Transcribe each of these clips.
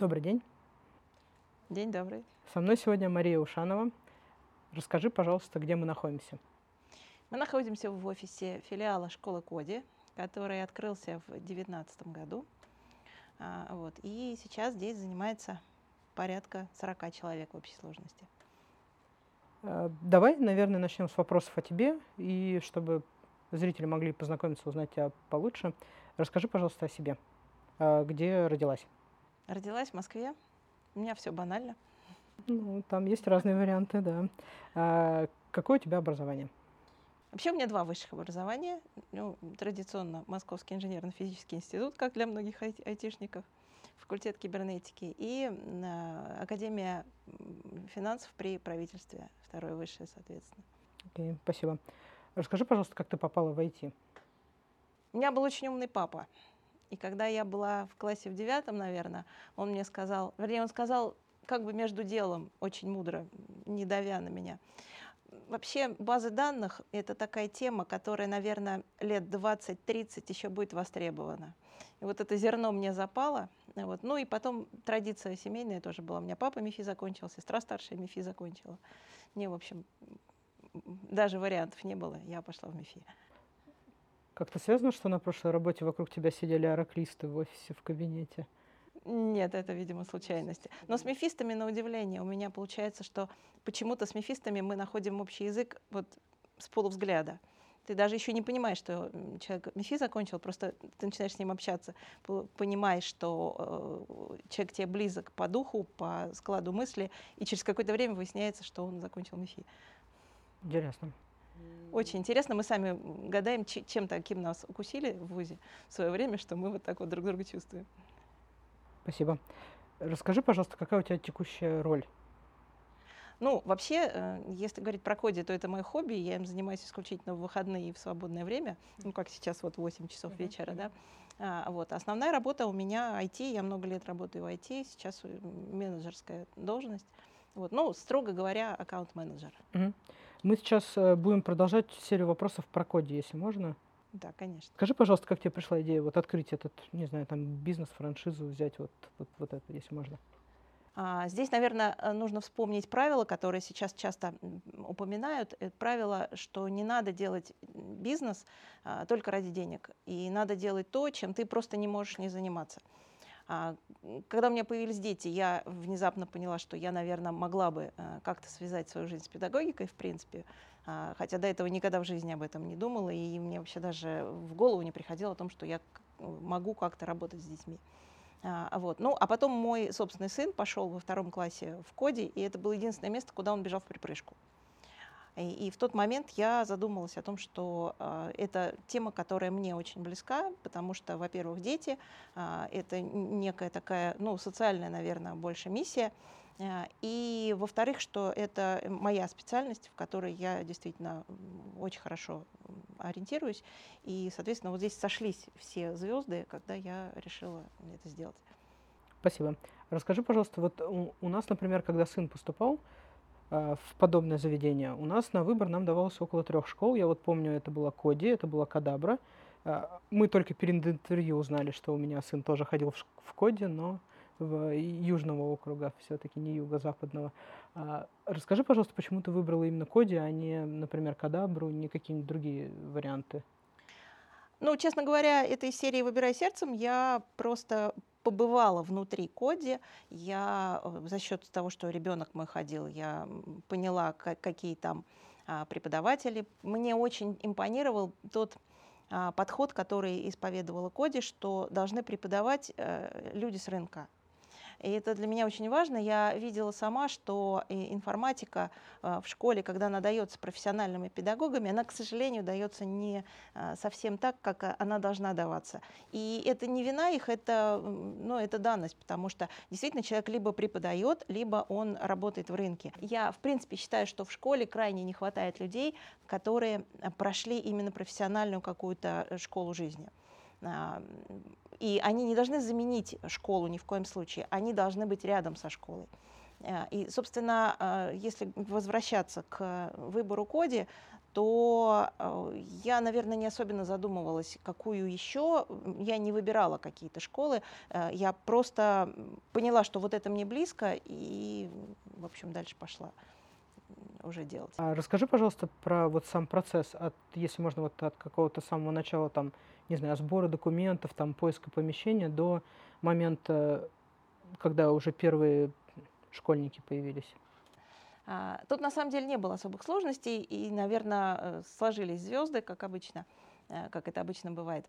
Добрый день. День добрый. Со мной сегодня Мария Ушанова. Расскажи, пожалуйста, где мы находимся. Мы находимся в офисе филиала школы Коди, который открылся в 2019 году. А, вот. И сейчас здесь занимается порядка 40 человек в общей сложности. А, давай, наверное, начнем с вопросов о тебе, и чтобы зрители могли познакомиться, узнать тебя получше. Расскажи, пожалуйста, о себе. А, где родилась? Родилась в Москве. У меня все банально. Ну, там есть разные варианты, да. А какое у тебя образование? Вообще у меня два высших образования. Ну, традиционно Московский инженерно-физический институт, как для многих ай- айтишников, факультет кибернетики и э, Академия финансов при правительстве, второе высшее, соответственно. Окей, спасибо. Расскажи, пожалуйста, как ты попала в IT? У меня был очень умный папа. И когда я была в классе в девятом, наверное, он мне сказал, вернее, он сказал как бы между делом, очень мудро, не давя на меня. Вообще базы данных — это такая тема, которая, наверное, лет 20-30 еще будет востребована. И вот это зерно мне запало. Вот. Ну и потом традиция семейная тоже была. У меня папа МИФИ закончил, сестра старшая МИФИ закончила. Мне, в общем, даже вариантов не было. Я пошла в МИФИ. Как-то связано, что на прошлой работе вокруг тебя сидели араклисты в офисе, в кабинете? Нет, это, видимо, случайности. Но с мефистами, на удивление, у меня получается, что почему-то с мефистами мы находим общий язык вот с полувзгляда. Ты даже еще не понимаешь, что человек мефи закончил, просто ты начинаешь с ним общаться, понимаешь, что э, человек тебе близок по духу, по складу мысли, и через какое-то время выясняется, что он закончил мефи. Интересно. Очень интересно. Мы сами гадаем, чем таким нас укусили в ВУЗе в свое время, что мы вот так вот друг друга чувствуем. Спасибо. Расскажи, пожалуйста, какая у тебя текущая роль? Ну, вообще, э, если говорить про коди, то это мое хобби, я им занимаюсь исключительно в выходные и в свободное время, ну, как сейчас вот 8 часов вечера, да. А, вот. Основная работа у меня IT, я много лет работаю в IT, сейчас менеджерская должность. Вот. Ну, строго говоря, аккаунт-менеджер. Угу. Мы сейчас э, будем продолжать серию вопросов про коди, если можно. Да, конечно. Скажи, пожалуйста, как тебе пришла идея вот открыть этот, не знаю, там бизнес, франшизу, взять вот, вот, вот это, если можно? А, здесь, наверное, э, нужно вспомнить правила, которые сейчас часто упоминают. Это правило, что не надо делать бизнес а, только ради денег. И надо делать то, чем ты просто не можешь не заниматься. А, когда у меня появились дети, я внезапно поняла, что я, наверное, могла бы э, как-то связать свою жизнь с педагогикой, в принципе, а, хотя до этого никогда в жизни об этом не думала, и мне вообще даже в голову не приходило о том, что я могу как-то работать с детьми. А, вот. Ну, а потом мой собственный сын пошел во втором классе в коде, и это было единственное место, куда он бежал в припрыжку. И, и в тот момент я задумалась о том, что э, это тема, которая мне очень близка, потому что, во-первых, дети э, это некая такая, ну, социальная, наверное, больше миссия. Э, и, во-вторых, что это моя специальность, в которой я действительно очень хорошо ориентируюсь. И, соответственно, вот здесь сошлись все звезды, когда я решила это сделать. Спасибо. Расскажи, пожалуйста, вот у, у нас, например, когда сын поступал, а, в подобное заведение. У нас на выбор нам давалось около трех школ. Я вот помню, это была Коди, это была Кадабра. А, мы только перед интервью узнали, что у меня сын тоже ходил в, в Коди, но в южного округа, все-таки не юго-западного. А, расскажи, пожалуйста, почему ты выбрала именно Коди, а не, например, Кадабру, не какие-нибудь другие варианты? Ну, честно говоря, этой серии «Выбирай сердцем» я просто побывала внутри Коди, я э, за счет того, что ребенок мой ходил, я поняла, какие там а, преподаватели. Мне очень импонировал тот а, подход, который исповедовала Коди, что должны преподавать э, люди с рынка. И это для меня очень важно. Я видела сама, что информатика э, в школе, когда она дается профессиональными педагогами, она, к сожалению, дается не э, совсем так, как она должна даваться. И это не вина их, это, ну, это данность, потому что действительно человек либо преподает, либо он работает в рынке. Я, в принципе, считаю, что в школе крайне не хватает людей, которые прошли именно профессиональную какую-то э, школу жизни. А, и они не должны заменить школу ни в коем случае, они должны быть рядом со школой. А, и, собственно, а, если возвращаться к выбору Коди, то э, я, наверное, не особенно задумывалась, какую еще. Я не выбирала какие-то школы. Э, я просто поняла, что вот это мне близко, и, в общем, дальше пошла уже делать. А расскажи, пожалуйста, про вот сам процесс, от, если можно, вот от какого-то самого начала, там, не знаю, сбора документов, там, поиска помещения до момента, когда уже первые школьники появились. А, тут на самом деле не было особых сложностей, и, наверное, э, сложились звезды, как обычно, э, как это обычно бывает.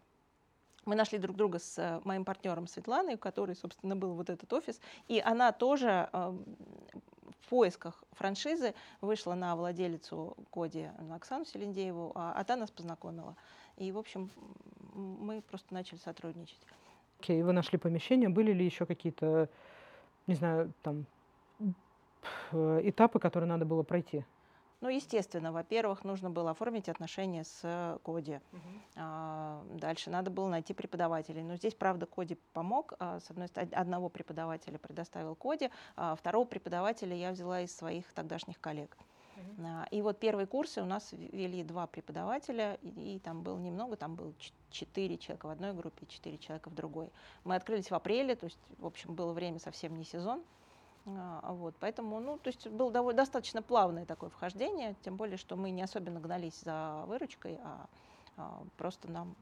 Мы нашли друг друга с э, моим партнером Светланой, у которой, собственно, был вот этот офис, и она тоже в поисках франшизы вышла на владелицу Коди Оксану Селендееву, а, а та нас познакомила. И, в общем, мы просто начали сотрудничать. Окей, okay, вы нашли помещение, были ли еще какие-то, не знаю, там Э, этапы, которые надо было пройти? Ну, естественно, во-первых, нужно было оформить отношения с Коди. Угу. А, дальше надо было найти преподавателей. Но здесь, правда, Коди помог. А, с одной стороны, одного преподавателя предоставил Коди, а второго преподавателя я взяла из своих тогдашних коллег. Угу. А, и вот первые курсы у нас вели два преподавателя, и, и там было немного, там было четыре человека в одной группе, четыре человека в другой. Мы открылись в апреле, то есть, в общем, было время совсем не сезон. А, вот, поэтому, ну, то есть было довольно, достаточно плавное такое вхождение, тем более, что мы не особенно гнались за выручкой, а, а просто нам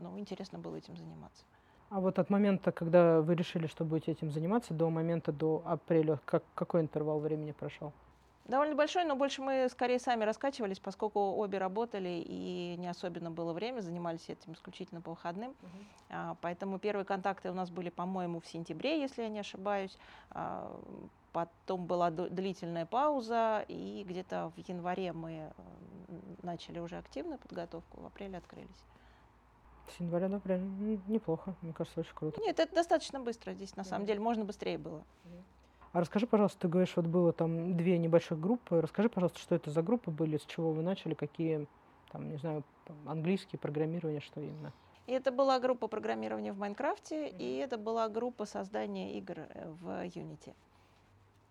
ну, интересно было этим заниматься. А вот от момента, когда вы решили, что будете этим заниматься, до момента, до апреля, как, какой интервал времени прошел? Довольно большой, но больше мы скорее сами раскачивались, поскольку обе работали и не особенно было время, занимались этим исключительно по выходным. -huh. а, поэтому первые контакты у нас были, по-моему, в сентябре, если я не ошибаюсь. А, потом была длительная пауза, и где-то в январе мы начали уже активную подготовку, в апреле открылись. С января до апреля неплохо, мне кажется, очень круто. Нет, это достаточно быстро здесь, на самом деле, можно быстрее было. -huh. А расскажи, пожалуйста, ты говоришь, вот было там две небольших группы. Расскажи, пожалуйста, что это за группы были, с чего вы начали, какие, там, не знаю, английский, программирование, что именно? И это была группа программирования в Майнкрафте, mm-hmm. и это была группа создания игр э, в Unity.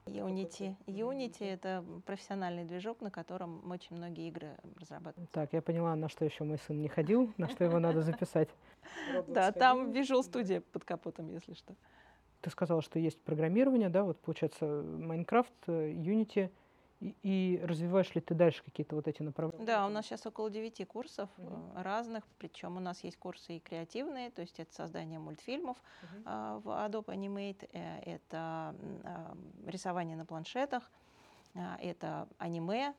Unity. Unity — это профессиональный движок, на котором очень многие игры разрабатываем. Так, я поняла, на что еще мой сын не ходил, на что его надо записать. Да, там Visual Studio под капотом, если что ты сказала, что есть программирование, да, вот получается Майнкрафт, э, Unity, и, и развиваешь ли ты дальше какие-то вот эти направления? Да, у нас сейчас около девяти курсов mm-hmm. разных, причем у нас есть курсы и креативные, то есть это создание мультфильмов mm-hmm. э, в Adobe Animate, э, это э, рисование на планшетах, э, это аниме, а,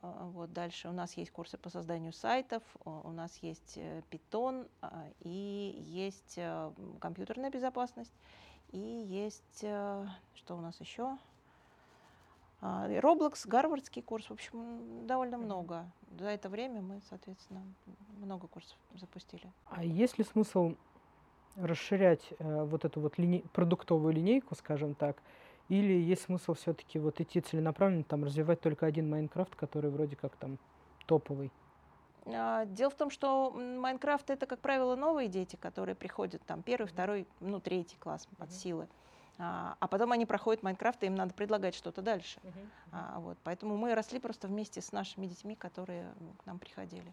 вот дальше у нас есть курсы по созданию сайтов, у нас есть э, Python а, и есть э, компьютерная безопасность и есть э, что у нас еще? А, Roblox, гарвардский курс, в общем, довольно много. За это время мы, соответственно, много курсов запустили. А есть ли смысл расширять э, вот эту вот линей, продуктовую линейку, скажем так, или есть смысл все-таки вот идти целенаправленно, там развивать только один Майнкрафт, который вроде как там топовый? А, дело в том, что Майнкрафт это, как правило, новые дети, которые приходят там первый, второй, ну, третий класс под силы. А, а потом они проходят Майнкрафт, и им надо предлагать что-то дальше. Uh-huh. А, вот, поэтому мы росли просто вместе с нашими детьми, которые к нам приходили.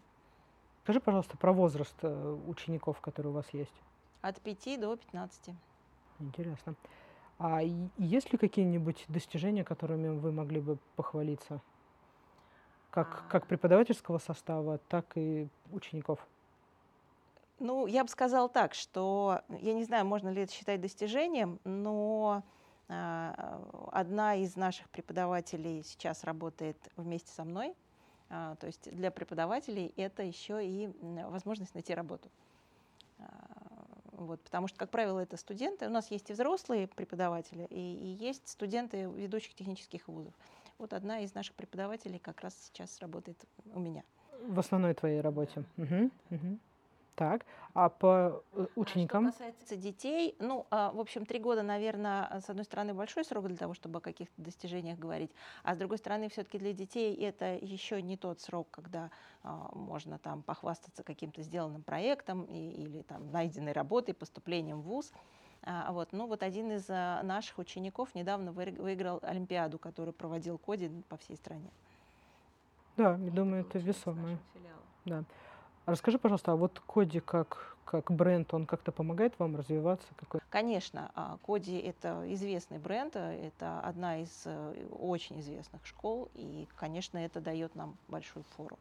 Скажи, пожалуйста, про возраст э, учеников, которые у вас есть. От 5 до 15. Интересно. А есть ли какие-нибудь достижения, которыми вы могли бы похвалиться? Как, а. как преподавательского состава, так и учеников? Ну, я бы сказала так, что я не знаю, можно ли это считать достижением, но э, одна из наших преподавателей сейчас работает вместе со мной. Э, то есть для преподавателей это еще и возможность найти работу. Вот, потому что, как правило, это студенты. У нас есть и взрослые преподаватели, и, и есть студенты ведущих технических вузов. Вот одна из наших преподавателей как раз сейчас работает у меня. В основной твоей работе. Угу, угу. Так, а по э, ученикам? А что касается детей, ну, а, в общем, три года, наверное, с одной стороны, большой срок для того, чтобы о каких-то достижениях говорить, а с другой стороны, все-таки для детей это еще не тот срок, когда а, можно там похвастаться каким-то сделанным проектом или там найденной работой, поступлением в ВУЗ. А, вот. Ну, вот один из наших учеников недавно выиграл Олимпиаду, которую проводил Коди по всей стране. Да, я думаю, это весомое. Да. Расскажи, пожалуйста, а вот Коди как, как бренд, он как-то помогает вам развиваться? Какой? Конечно, а, Коди это известный бренд, э, это одна из э, очень известных школ, и, конечно, это дает нам большую фору.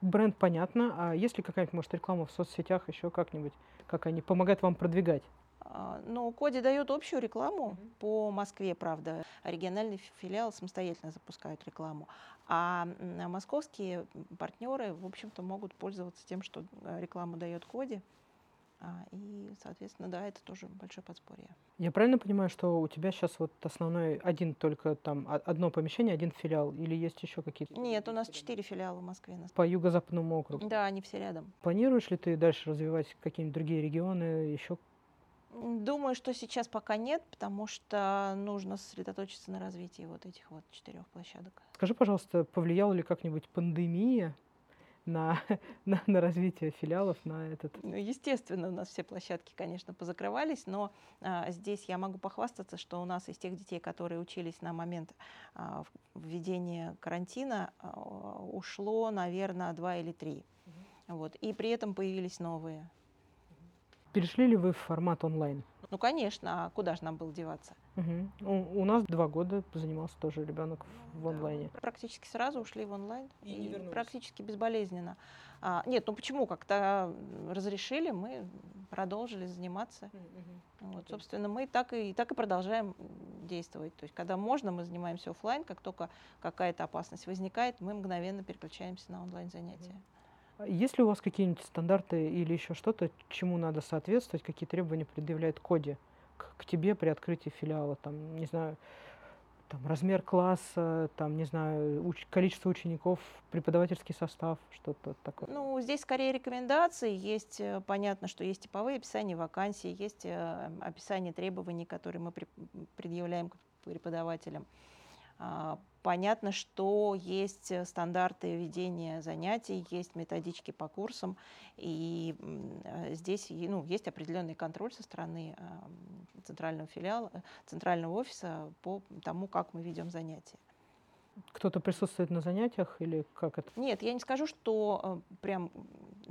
Бренд понятно, а есть ли какая-нибудь, может, реклама в соцсетях еще как-нибудь, как они помогают вам продвигать? А, ну, Коди дает общую рекламу mm-hmm. по Москве, правда. Региональные филиалы самостоятельно запускают рекламу. А московские партнеры, в общем-то, могут пользоваться тем, что э, рекламу дает Коди. А, и, соответственно, да, это тоже большое подспорье. Я правильно понимаю, что у тебя сейчас вот основной один только там одно помещение, один филиал, или есть еще какие-то? Нет, у нас четыре филиала в Москве. По юго-западному округу? Да, они все рядом. Планируешь ли ты дальше развивать какие-нибудь другие регионы, еще Думаю, что сейчас пока нет, потому что нужно сосредоточиться на развитии вот этих вот четырех площадок. Скажи, пожалуйста, повлияла ли как-нибудь пандемия на, на, на развитие филиалов, на этот? Ну, естественно, у нас все площадки, конечно, позакрывались, но а, здесь я могу похвастаться, что у нас из тех детей, которые учились на момент а, введения карантина, а, ушло, наверное, два или три. Угу. Вот, и при этом появились новые. Перешли ли вы в формат онлайн? Ну, конечно, а куда же нам было деваться? Угу. У, у нас два года занимался тоже ребенок в онлайне. Да, практически сразу ушли в онлайн. И, и не практически безболезненно. А, нет, ну почему? Как-то разрешили, мы продолжили заниматься. Угу. Вот, собственно, мы так и, так и продолжаем действовать. То есть, когда можно, мы занимаемся офлайн, как только какая-то опасность возникает, мы мгновенно переключаемся на онлайн занятия. Угу. Есть ли у вас какие-нибудь стандарты или еще что-то, чему надо соответствовать, какие требования предъявляет Коди к, к тебе при открытии филиала? Там, не знаю, там, размер класса, там, не знаю, уч- количество учеников, преподавательский состав, что-то такое? Ну, здесь скорее рекомендации. Есть, э, понятно, что есть типовые описания вакансий, есть э, описание требований, которые мы предъявляем к преподавателям. Понятно, что есть э, стандарты ведения занятий, есть методички по курсам, и э, здесь ну, есть определенный контроль со стороны центрального филиала, центрального офиса по тому, как мы ведем занятия. Кто-то присутствует на занятиях или как это? Нет, я не скажу, что э, прям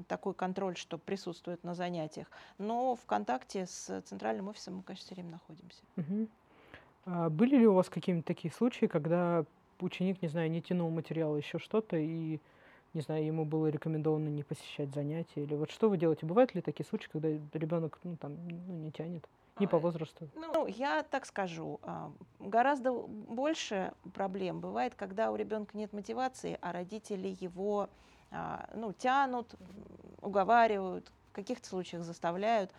такой контроль, что присутствует на занятиях, но в контакте с центральным офисом мы, конечно, все время находимся. Угу. А были ли у вас какие-нибудь такие случаи, когда ученик, не знаю, не тянул материал, еще что-то, и, не знаю, ему было рекомендовано не посещать занятия? Или вот что вы делаете? Бывают ли такие случаи, когда ребенок ну, там, ну, не тянет? Не по возрасту. Ну, я так скажу, а, гораздо больше проблем бывает, когда у ребенка нет мотивации, а родители его а, ну, тянут, уговаривают, в каких-то случаях заставляют.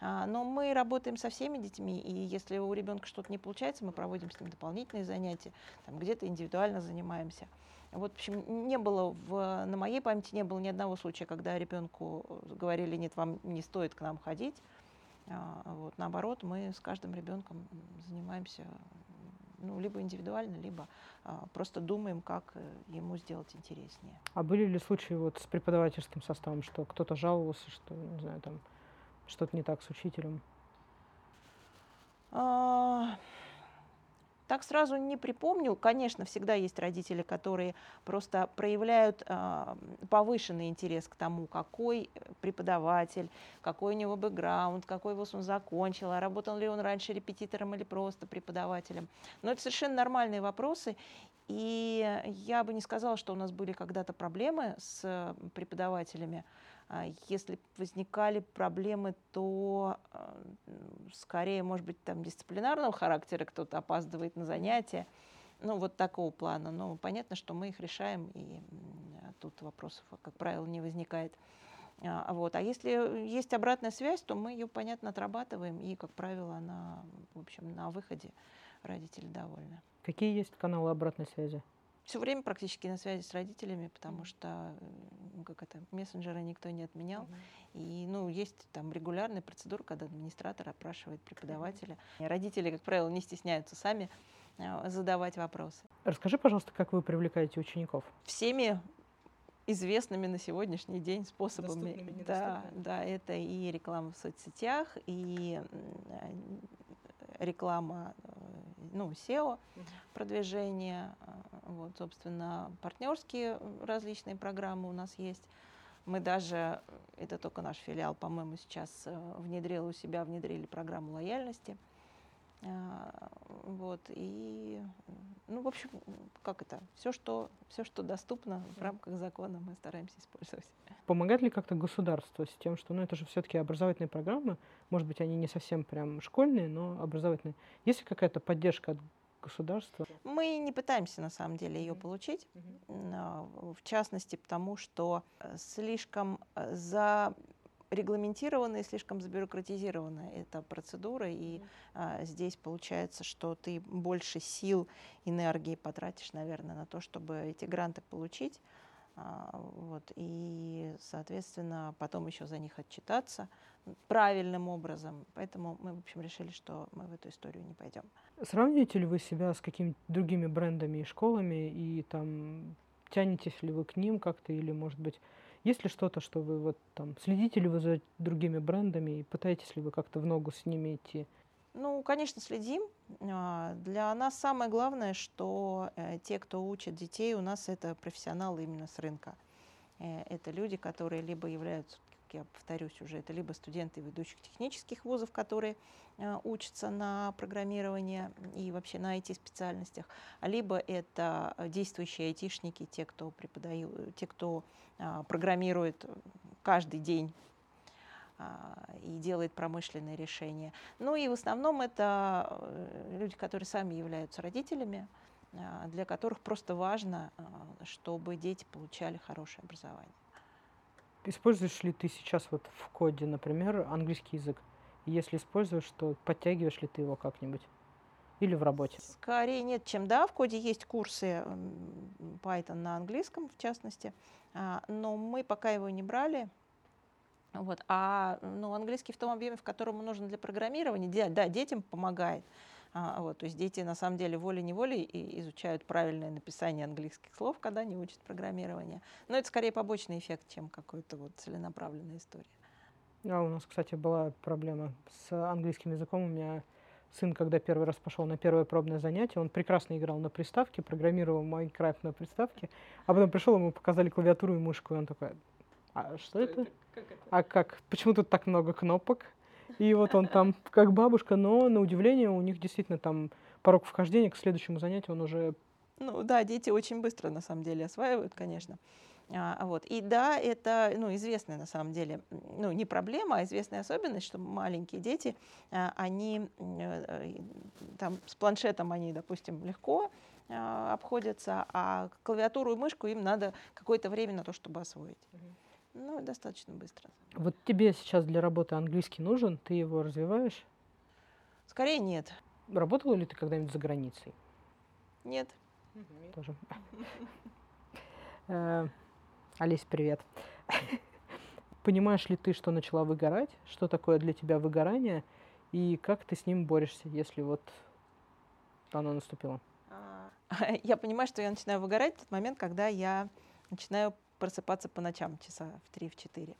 А, но мы работаем со всеми детьми, и если у ребенка что-то не получается, мы проводим с ним дополнительные занятия, там где-то индивидуально занимаемся. Вот, в общем, не было в, на моей памяти не было ни одного случая, когда ребенку говорили, нет, вам не стоит к нам ходить. А, вот, наоборот, мы с каждым ребенком занимаемся ну, либо индивидуально, либо а, просто думаем, как э, ему сделать интереснее. А были ли случаи вот с преподавательским составом, что кто-то жаловался, что, не знаю, там что-то не так с учителем? А, так сразу не припомню. Конечно, всегда есть родители, которые просто проявляют а, повышенный интерес к тому, какой преподаватель, какой у него бэкграунд, какой вуз он закончил, а работал ли он раньше репетитором или просто преподавателем. Но это совершенно нормальные вопросы. И я бы не сказала, что у нас были когда-то проблемы с преподавателями. А если возникали проблемы, то а, скорее, может быть, там дисциплинарного характера, кто-то опаздывает на занятия, ну, вот такого плана. Но понятно, что мы их решаем, и тут вопросов, как правило, не возникает. А, вот. а если есть обратная связь, то мы ее, понятно, отрабатываем, и, как правило, она, в общем, на выходе родители довольны. Какие есть каналы обратной связи? Все время практически на связи с родителями, потому что как это, мессенджеры никто не отменял. Mm-hmm. И ну, есть там регулярная процедура, когда администратор опрашивает преподавателя. Mm-hmm. Родители, как правило, не стесняются сами э, задавать вопросы. Расскажи, пожалуйста, как вы привлекаете учеников? Всеми известными на сегодняшний день способами. Да, да, это и реклама в соцсетях, и реклама, э, ну, SEO, продвижение, Вот, собственно, партнерские различные программы у нас есть. Мы даже, это только наш филиал, по-моему, сейчас э, внедрил у себя, внедрили программу лояльности. А, вот, и, ну, в общем, как это, все, что, все, что доступно в рамках закона, мы стараемся использовать. Помогает ли как-то государство с тем, что, ну, это же все-таки образовательные программы, может быть, они не совсем прям школьные, но образовательные. Есть ли какая-то поддержка от государства? Мы не пытаемся, на самом деле, ее получить, mm-hmm. в частности, потому что э, слишком э, за регламентированная и слишком забюрократизирована эта процедура, и а, здесь получается, что ты больше сил, энергии потратишь, наверное, на то, чтобы эти гранты получить, а, вот, и, соответственно, потом еще за них отчитаться правильным образом. Поэтому мы, в общем, решили, что мы в эту историю не пойдем. Сравниваете ли вы себя с какими-то другими брендами и школами, и там тянетесь ли вы к ним как-то, или, может быть, есть ли что-то, что вы вот там следите ли вы за другими брендами и пытаетесь ли вы как-то в ногу с ними идти? Ну, конечно, следим. А, для нас самое главное, что э, те, кто учит детей, у нас это профессионалы именно с рынка. Э, это люди, которые либо являются я повторюсь уже, это либо студенты ведущих технических вузов, которые э, учатся на программирование и вообще на IT-специальностях, либо это действующие айтишники, те, кто преподают, те, кто э, программирует каждый день а, и делает промышленные решения. Ну и в основном это э, люди, которые сами являются родителями, а, для которых просто важно, а, чтобы дети получали хорошее образование. Используешь ли ты сейчас вот в коде, например, английский язык? И если используешь, то подтягиваешь ли ты его как-нибудь? Или в работе? Скорее нет, чем да. В коде есть курсы Python на английском, в частности. А, но мы пока его не брали. Вот. А ну, английский в том объеме, в котором он нужен для программирования, да, детям помогает. А, вот, то есть дети на самом деле волей-неволей изучают правильное написание английских слов, когда не учат программирование. Но это скорее побочный эффект, чем какой-то вот целенаправленная история. А у нас, кстати, была проблема с английским языком. У меня сын, когда первый раз пошел на первое пробное занятие, он прекрасно играл на приставке, программировал Майнкрафт на приставке, а потом пришел, ему показали клавиатуру и мышку, и он такой, а что, что это? это? Как это? А как? Почему тут так много кнопок? И вот он там как бабушка, но на удивление у них действительно там порог вхождения к следующему занятию он уже... Ну да, дети очень быстро на самом деле осваивают, конечно. А, вот. И да, это ну, известная на самом деле, ну не проблема, а известная особенность, что маленькие дети, а, они а, там с планшетом они, допустим, легко а, обходятся, а клавиатуру и мышку им надо какое-то время на то, чтобы освоить. Ну, достаточно быстро. Вот тебе сейчас для работы английский нужен, ты его развиваешь? Скорее нет. Работала ли ты когда-нибудь за границей? Нет. Тоже. Э, Олесь, привет. Понимаешь ли ты, что начала выгорать? Что такое для тебя выгорание? И как ты с ним борешься, если вот оно наступило? А, я понимаю, что я начинаю выгорать в тот момент, когда я начинаю просыпаться по ночам часа в 3-4.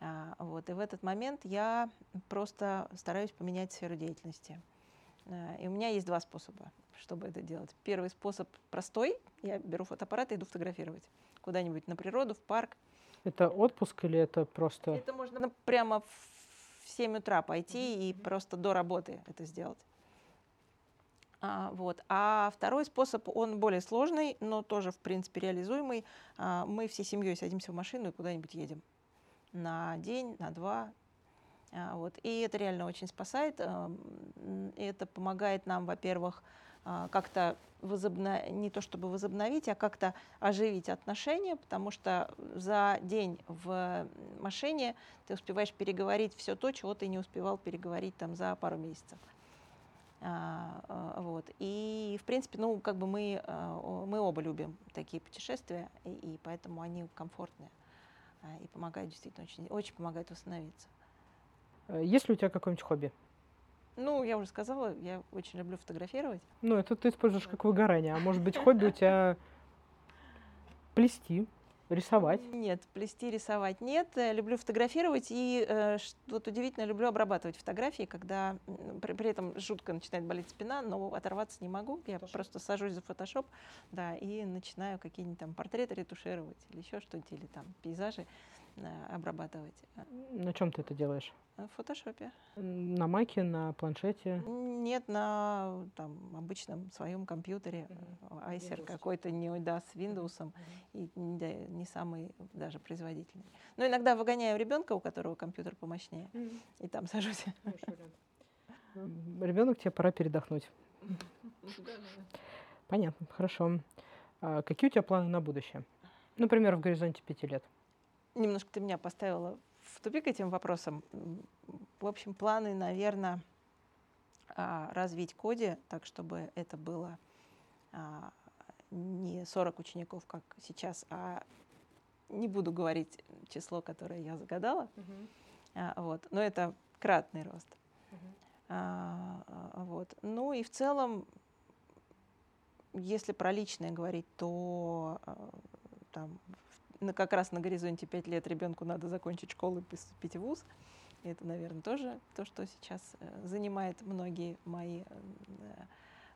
А, вот, и в этот момент я просто стараюсь поменять сферу деятельности. А, и у меня есть два способа, чтобы это делать. Первый способ простой. Я беру фотоаппарат и иду фотографировать. Куда-нибудь на природу, в парк. Это отпуск или это просто... Это можно прямо в 7 утра пойти mm-hmm. и просто до работы это сделать. А, вот. а второй способ, он более сложный, но тоже, в принципе, реализуемый. А, мы всей семьей садимся в машину и куда-нибудь едем. На день, на два. А, вот. И это реально очень спасает. Это помогает нам, во-первых, как-то возобно... не то чтобы возобновить, а как-то оживить отношения, потому что за день в машине ты успеваешь переговорить все то, чего ты не успевал переговорить там за пару месяцев. А, а, вот. И, в принципе, ну, как бы мы, а, мы оба любим такие путешествия, и, и поэтому они комфортные и помогают действительно очень, очень помогают восстановиться. Э, есть ли у тебя какое-нибудь хобби? Ну, я уже сказала, я очень люблю фотографировать. Ну, это ты используешь как выгорание. А может быть, хобби у тебя плести? Рисовать? Нет, плести, рисовать нет. Э, люблю фотографировать и э, вот удивительно люблю обрабатывать фотографии, когда при, при этом жутко начинает болеть спина, но оторваться не могу. Я Фотошоп. просто сажусь за фотошоп, да, и начинаю какие-нибудь там портреты ретушировать или еще что-нибудь, или там пейзажи. Э, обрабатывать. На чем ты это делаешь? В фотошопе. На маке, на планшете? Нет, на там, обычном своем компьютере. Mm-hmm. Acer какой-то, не, да, с Windows, mm-hmm. и да, не самый даже производительный. Но иногда выгоняю ребенка, у которого компьютер помощнее, mm-hmm. и там сажусь. Ребенок, тебе пора передохнуть. Понятно, хорошо. А какие у тебя планы на будущее? Например, в горизонте пяти лет немножко ты меня поставила в тупик этим вопросом. В общем, планы, наверное, а, развить коде так, чтобы это было а, не 40 учеников, как сейчас, а не буду говорить число, которое я загадала. Uh-huh. Вот. Но это кратный рост. Uh-huh. А, вот. Ну и в целом, если про личное говорить, то там на, как раз на горизонте 5 лет ребенку надо закончить школу и поступить в ВУЗ. И это, наверное, тоже то, что сейчас э, занимает многие мои э,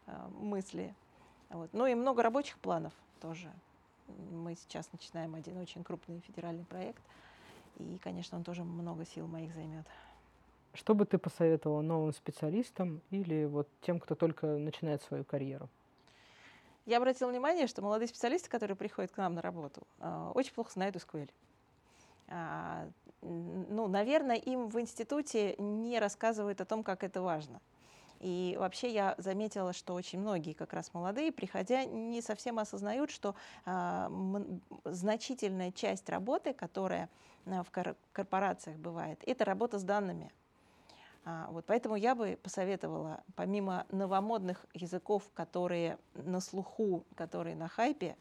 э, мысли. Вот. Ну и много рабочих планов тоже. Мы сейчас начинаем один очень крупный федеральный проект, и, конечно, он тоже много сил моих займет. Что бы ты посоветовала новым специалистам или вот тем, кто только начинает свою карьеру? Я обратила внимание, что молодые специалисты, которые приходят к нам на работу, а, очень плохо знают SQL. А, ну, наверное, им в институте не рассказывают о том, как это важно. И вообще я заметила, что очень многие как раз молодые, приходя, не совсем осознают, что э, значительная часть работы, которая в корпорациях бывает, это работа с данными. А, вот поэтому я бы посоветовала, помимо новомодных языков, которые на слуху, которые на хайпе,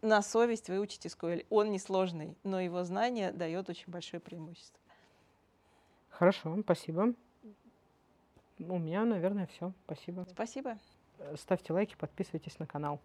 на совесть вы учите SQL. Он несложный, но его знание дает очень большое преимущество. Хорошо, спасибо. У меня, наверное, все. Спасибо. Спасибо. Ставьте лайки, подписывайтесь на канал.